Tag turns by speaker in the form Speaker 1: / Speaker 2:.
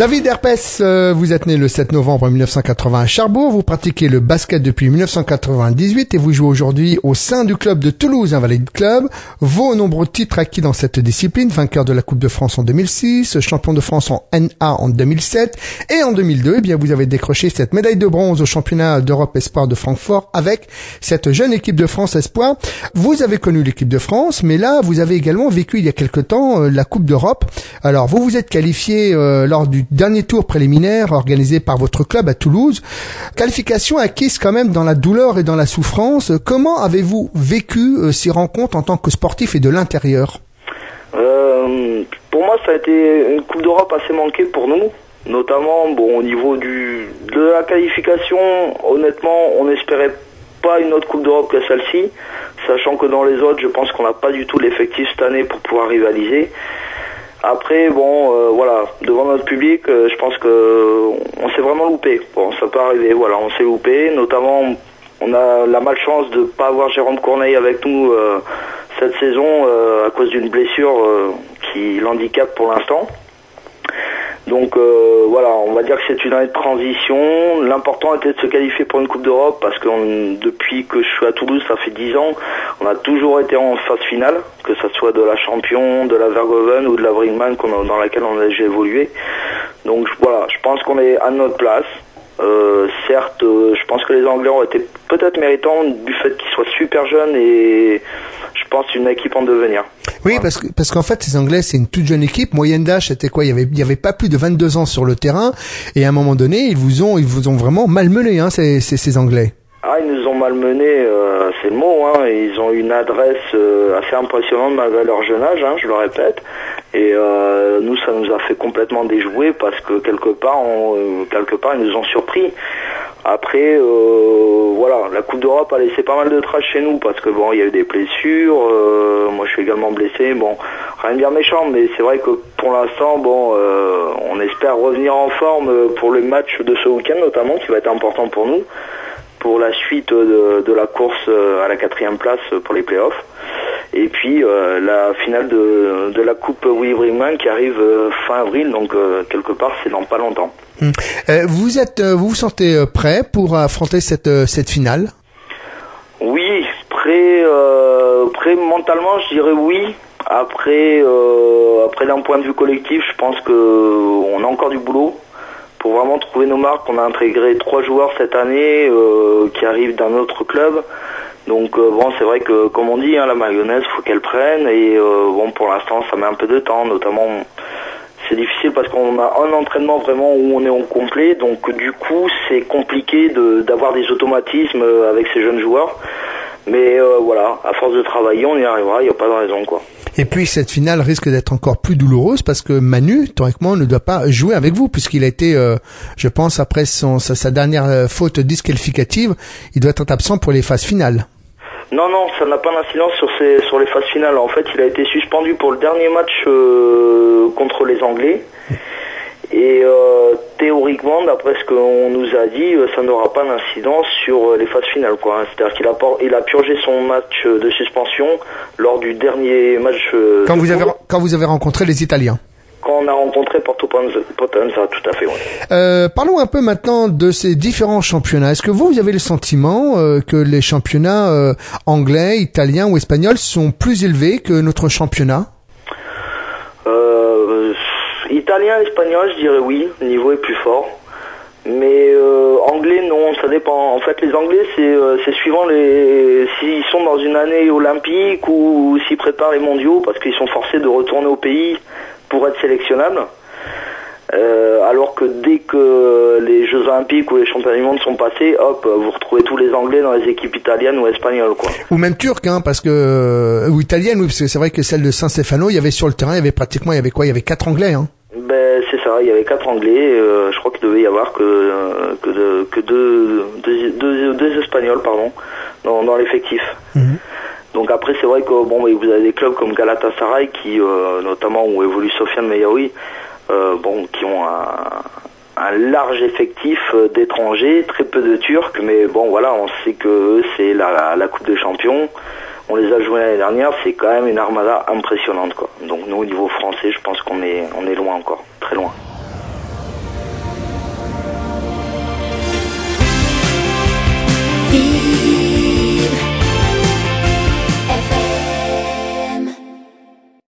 Speaker 1: David Herpes, euh, vous êtes né le 7 novembre 1980 à Charbourg, vous pratiquez le basket depuis 1998 et vous jouez aujourd'hui au sein du club de Toulouse Invalid Club. Vos nombreux titres acquis dans cette discipline, vainqueur de la Coupe de France en 2006, champion de France en NA en 2007 et en 2002, eh bien vous avez décroché cette médaille de bronze au championnat d'Europe Espoir de Francfort avec cette jeune équipe de France Espoir. Vous avez connu l'équipe de France, mais là vous avez également vécu il y a quelque temps euh, la Coupe d'Europe. Alors vous vous êtes qualifié euh, lors du dernier tour préliminaire organisé par votre club à Toulouse. Qualification acquise quand même dans la douleur et dans la souffrance. Comment avez-vous vécu euh, ces rencontres en tant que sportif et de l'intérieur?
Speaker 2: Euh, Pour moi, ça a été une Coupe d'Europe assez manquée pour nous. Notamment, bon, au niveau du, de la qualification, honnêtement, on n'espérait pas une autre Coupe d'Europe que celle-ci, sachant que dans les autres, je pense qu'on n'a pas du tout l'effectif cette année pour pouvoir rivaliser. Après, bon, euh, voilà, devant notre public, euh, je pense que on s'est vraiment loupé. Bon, ça peut arriver, voilà, on s'est loupé. Notamment, on a la malchance de ne pas avoir Jérôme Corneille avec nous euh, cette saison à cause d'une blessure qui l'handicape pour l'instant. Donc euh, voilà, on va dire que c'est une année de transition. L'important était de se qualifier pour une Coupe d'Europe parce que depuis que je suis à Toulouse, ça fait 10 ans, on a toujours été en phase finale, que ce soit de la Champion, de la Vergoven ou de la Brinkman dans laquelle on a déjà évolué. Donc voilà, je pense qu'on est à notre place. Euh, certes, euh, je pense que les Anglais ont été peut-être méritants du fait qu'ils soient super jeunes et je pense une équipe en devenir.
Speaker 1: Oui, parce que parce qu'en fait, ces Anglais, c'est une toute jeune équipe. Moyenne d'âge, c'était quoi? Il y avait il y avait pas plus de 22 ans sur le terrain, et à un moment donné, ils vous ont ils vous ont vraiment malmené, hein, ces, ces, ces Anglais.
Speaker 2: Ah, ils nous ont malmenés, euh, c'est le mot. Hein. Ils ont une adresse euh, assez impressionnante malgré leur jeune âge, hein, je le répète. Et euh, nous, ça nous a fait complètement déjouer parce que quelque part, on, quelque part, ils nous ont surpris. Après, euh, voilà, la Coupe d'Europe a laissé pas mal de traces chez nous parce que bon, il y a eu des blessures. Euh, moi, je suis également blessé. Bon, rien de bien méchant, mais c'est vrai que pour l'instant, bon, euh, on espère revenir en forme pour le match de ce week-end notamment, qui va être important pour nous, pour la suite de, la course à la quatrième place pour les playoffs. Et puis la finale de, la Coupe Willy Brinkman qui arrive fin avril, donc quelque part, c'est dans pas longtemps.
Speaker 1: Hum. Euh, vous êtes, euh, vous vous sentez euh, prêt pour affronter cette cette finale?
Speaker 2: Oui, prêt, prêt mentalement, je dirais oui. Après, après d'un point de vue collectif, je pense que on a encore du boulot pour vraiment trouver nos marques. On a intégré trois joueurs cette année qui arrivent d'un autre club. Donc bon, c'est vrai que comme on dit, hein, la mayonnaise, faut qu'elle prenne. Et bon, pour l'instant, ça met un peu de temps, notamment c'est difficile parce qu'on a un entraînement vraiment où on est en complet, donc du coup c'est compliqué d'avoir des automatismes avec ces jeunes joueurs. Mais euh, voilà, à force de travailler, on y arrivera, il n'y a pas de raison quoi.
Speaker 1: Et puis cette finale risque d'être encore plus douloureuse parce que Manu, théoriquement, ne doit pas jouer avec vous puisqu'il a été, euh, je pense, après son, sa, dernière euh, faute disqualificative, il doit être absent pour les phases finales.
Speaker 2: Non, non, ça n'a pas d'incidence sur, sur les phases finales. En fait, il a été suspendu pour le dernier match euh, contre les Anglais. Et d'après ce qu'on nous a dit, euh, ça n'aura pas d'incidence sur les phases finales. C'est-à-dire qu'il a, il a purgé son match de suspension lors du dernier match.
Speaker 1: quand, vous avez, quand vous avez rencontré les Italiens
Speaker 2: quand on a rencontré Porto Potenza, tout à fait.
Speaker 1: Euh, parlons un peu maintenant de ces différents championnats. Est-ce que vous, vous avez le sentiment euh, que les championnats euh, anglais, italiens ou espagnols sont plus élevés que notre championnat?
Speaker 2: Euh, Italien, espagnol, je dirais oui, le niveau est plus fort. Mais anglais, non, ça dépend. En fait, les anglais, c'est suivant les s'ils sont dans une année olympique ou s'ils préparent les mondiaux, parce qu'ils sont forcés de retourner au pays pour être sélectionnable. Euh, alors que dès que les Jeux Olympiques ou les Championnats du Monde sont passés, hop, vous retrouvez tous les Anglais dans les équipes italiennes ou espagnoles, quoi.
Speaker 1: Ou même turques, hein, parce que ou italiennes, oui, parce que c'est vrai que celle de San Stefano, il y avait sur le terrain, il y avait pratiquement, il y avait quoi? Il y avait quatre Anglais, hein.
Speaker 2: Ben c'est ça, il y avait quatre Anglais. Euh, je crois qu'il devait y avoir que que, que deux, deux, deux, Espagnols, pardon, dans, dans l'effectif. Mhm. Donc après c'est vrai que bon vous avez des clubs comme Galatasaray qui euh, notamment où évolue Sofiane Meyaoui euh, bon qui ont un, large effectif euh, d'étrangers, très peu de Turcs, mais bon voilà on sait que c'est la, la, Coupe des Champions. On les a joués l'année dernière, c'est quand même une armada impressionnante. Donc nous au niveau français, je pense qu'on est on est loin encore, très loin.